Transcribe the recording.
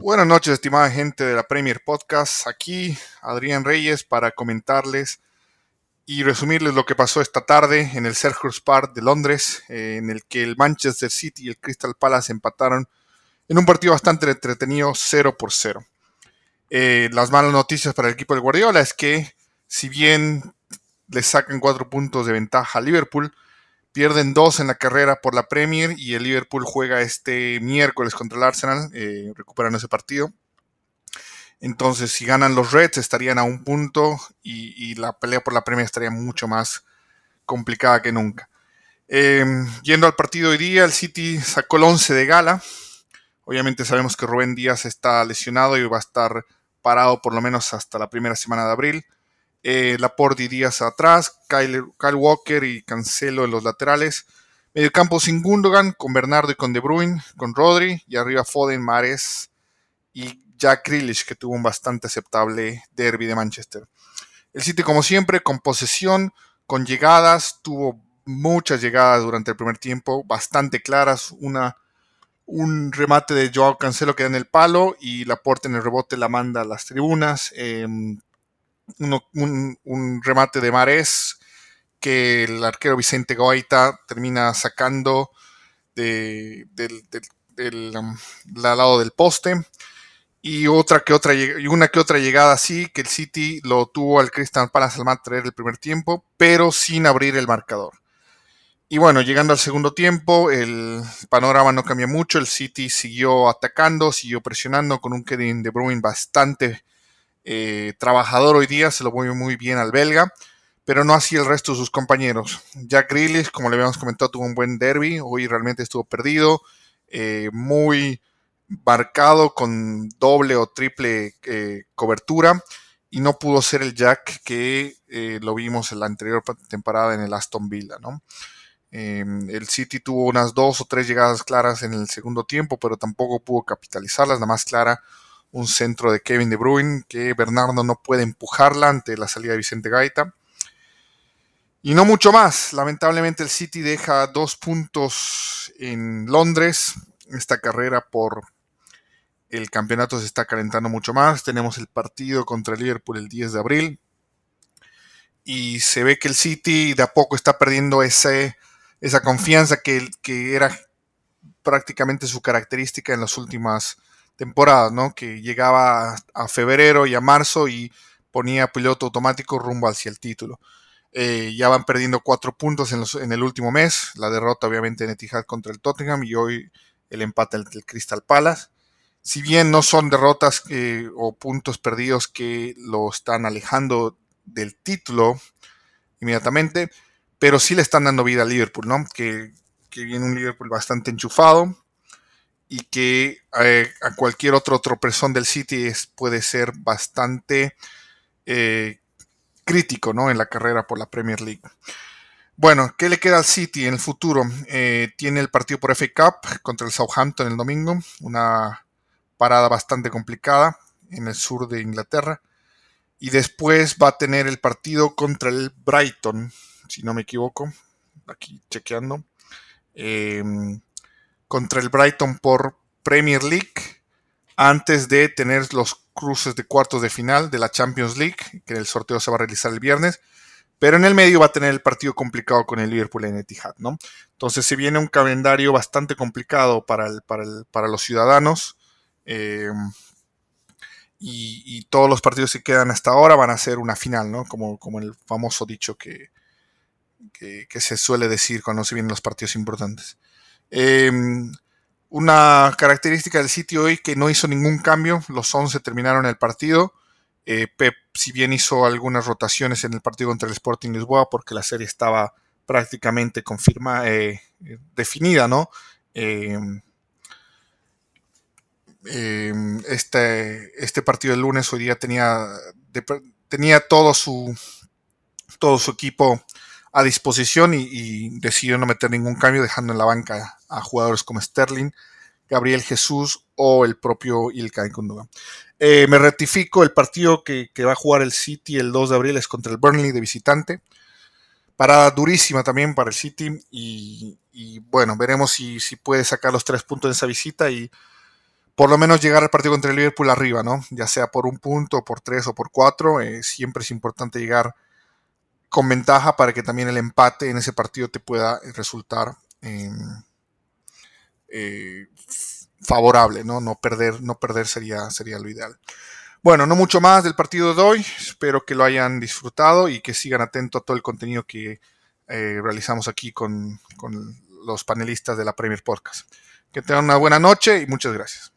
Buenas noches, estimada gente de la Premier Podcast. Aquí Adrián Reyes para comentarles y resumirles lo que pasó esta tarde en el Selhurst Park de Londres, eh, en el que el Manchester City y el Crystal Palace empataron en un partido bastante entretenido 0 por 0. Eh, las malas noticias para el equipo del Guardiola es que si bien le sacan cuatro puntos de ventaja a Liverpool, Pierden dos en la carrera por la Premier y el Liverpool juega este miércoles contra el Arsenal, eh, recuperan ese partido. Entonces, si ganan los Reds, estarían a un punto y, la pelea por la Premier estaría mucho más complicada que nunca. Em, yendo al partido hoy día, el City sacó el 11 de gala. Obviamente sabemos que Rubén Díaz está lesionado y va a estar parado por lo menos hasta la primera semana de abril eh, Laporte y Díaz atrás, Kyle, Walker y Cancelo en los laterales. Medio campo sin Gundogan, con Bernardo y con De Bruyne, con Rodri, y arriba Foden, Mares y Jack Grealish, que tuvo un bastante aceptable derby de Manchester. El City, como siempre, con posesión, con llegadas, tuvo muchas llegadas durante el primer tiempo, bastante claras, una, un remate de Joao Cancelo que da en el palo y Laporte en el rebote la manda a las tribunas. Un, remate de Mares que el arquero Vicente Goita termina sacando de, del, um, lado del poste. Y otra que otra y una que otra llegada así que el City lo tuvo al Crystal Palace al traer el primer tiempo, pero sin abrir el marcador. Y bueno, llegando al segundo tiempo, el panorama no cambia mucho. El City siguió atacando, siguió presionando con un Kevin De Bruyne bastante eh, trabajador hoy día, se lo voy muy bien al belga, pero no así el resto de sus compañeros. Jack Grealish, como le habíamos comentado, tuvo un buen derby, hoy realmente estuvo perdido, eh, muy marcado con doble o triple eh, cobertura y no pudo ser el Jack que lo vimos en la anterior temporada en el Aston Villa, em, el City tuvo unas dos o tres llegadas claras en el segundo tiempo, pero tampoco pudo capitalizarlas. La más clara un centro de Kevin De Bruyne que Bernardo no puede empujarla ante la salida de Vicente Gaita. Y no mucho más. Lamentablemente el City deja dos puntos en Londres. Esta carrera por el campeonato se está calentando mucho más. Tenemos el partido contra el Liverpool el 10 de abril. Y se ve que el City de a poco está perdiendo ese, esa confianza que, que era prácticamente su característica en las últimas temporada, ¿no? Que llegaba a febrero y a marzo y ponía piloto automático rumbo hacia el título. Eh, ya van perdiendo cuatro puntos en, el último mes. La derrota, obviamente, en Etihad contra el Tottenham y hoy el empate entre el Crystal Palace. Si bien no son derrotas o puntos perdidos que lo están alejando del título inmediatamente, pero sí le están dando vida al Liverpool, ¿no? Que viene un Liverpool bastante enchufado, y que eh, a cualquier otro tropezón del City puede ser bastante eh, crítico ¿no? en la carrera por la Premier League. Bueno, ¿qué le queda al City en el futuro? Eh, tiene el partido por FA Cup contra el Southampton el domingo, una parada bastante complicada en el sur de Inglaterra. Y después va a tener el partido contra el Brighton, si no me equivoco, aquí chequeando contra el Brighton por Premier League antes de tener los cruces de cuartos de final de la Champions League, que el sorteo se va a realizar el viernes. Pero en el medio va a tener el partido complicado con el Liverpool en Etihad, ¿no? Entonces se viene un calendario bastante complicado para, para, los ciudadanos. Eh, y, todos los partidos que quedan hasta ahora van a ser una final, ¿no? Como, como el famoso dicho que, que se suele decir cuando se vienen los partidos importantes. Em, una característica del sitio hoy que no hizo ningún cambio, los 11 terminaron el partido. Eh, Pep, si bien hizo algunas rotaciones en el partido contra el Sporting Lisboa, porque la serie estaba prácticamente confirmada, eh, definida, ¿no? Em, em, este, este partido del lunes hoy día tenía, tenía todo su, todo su equipo a disposición y, decidió no meter ningún cambio, dejando en la banca a jugadores como Sterling, Gabriel Jesús o el propio Ilkay Gundogan. Eh, me rectifico, el partido que, va a jugar el City el 2 de abril es contra el Burnley de visitante. Parada durísima también para el City y, bueno, veremos si, puede sacar los tres puntos de esa visita y por lo menos llegar al partido contra el Liverpool arriba, ¿no? Ya sea por un punto, por tres o por cuatro, eh, siempre es importante llegar con ventaja para que también el empate en ese partido te pueda resultar em, eh, favorable, ¿no? No perder, no perder sería, sería lo ideal. Bueno, no mucho más del partido de hoy. Espero que lo hayan disfrutado y que sigan atentos a todo el contenido que eh, realizamos aquí con, con los panelistas de la Premier Podcast. Que tengan una buena noche y muchas gracias.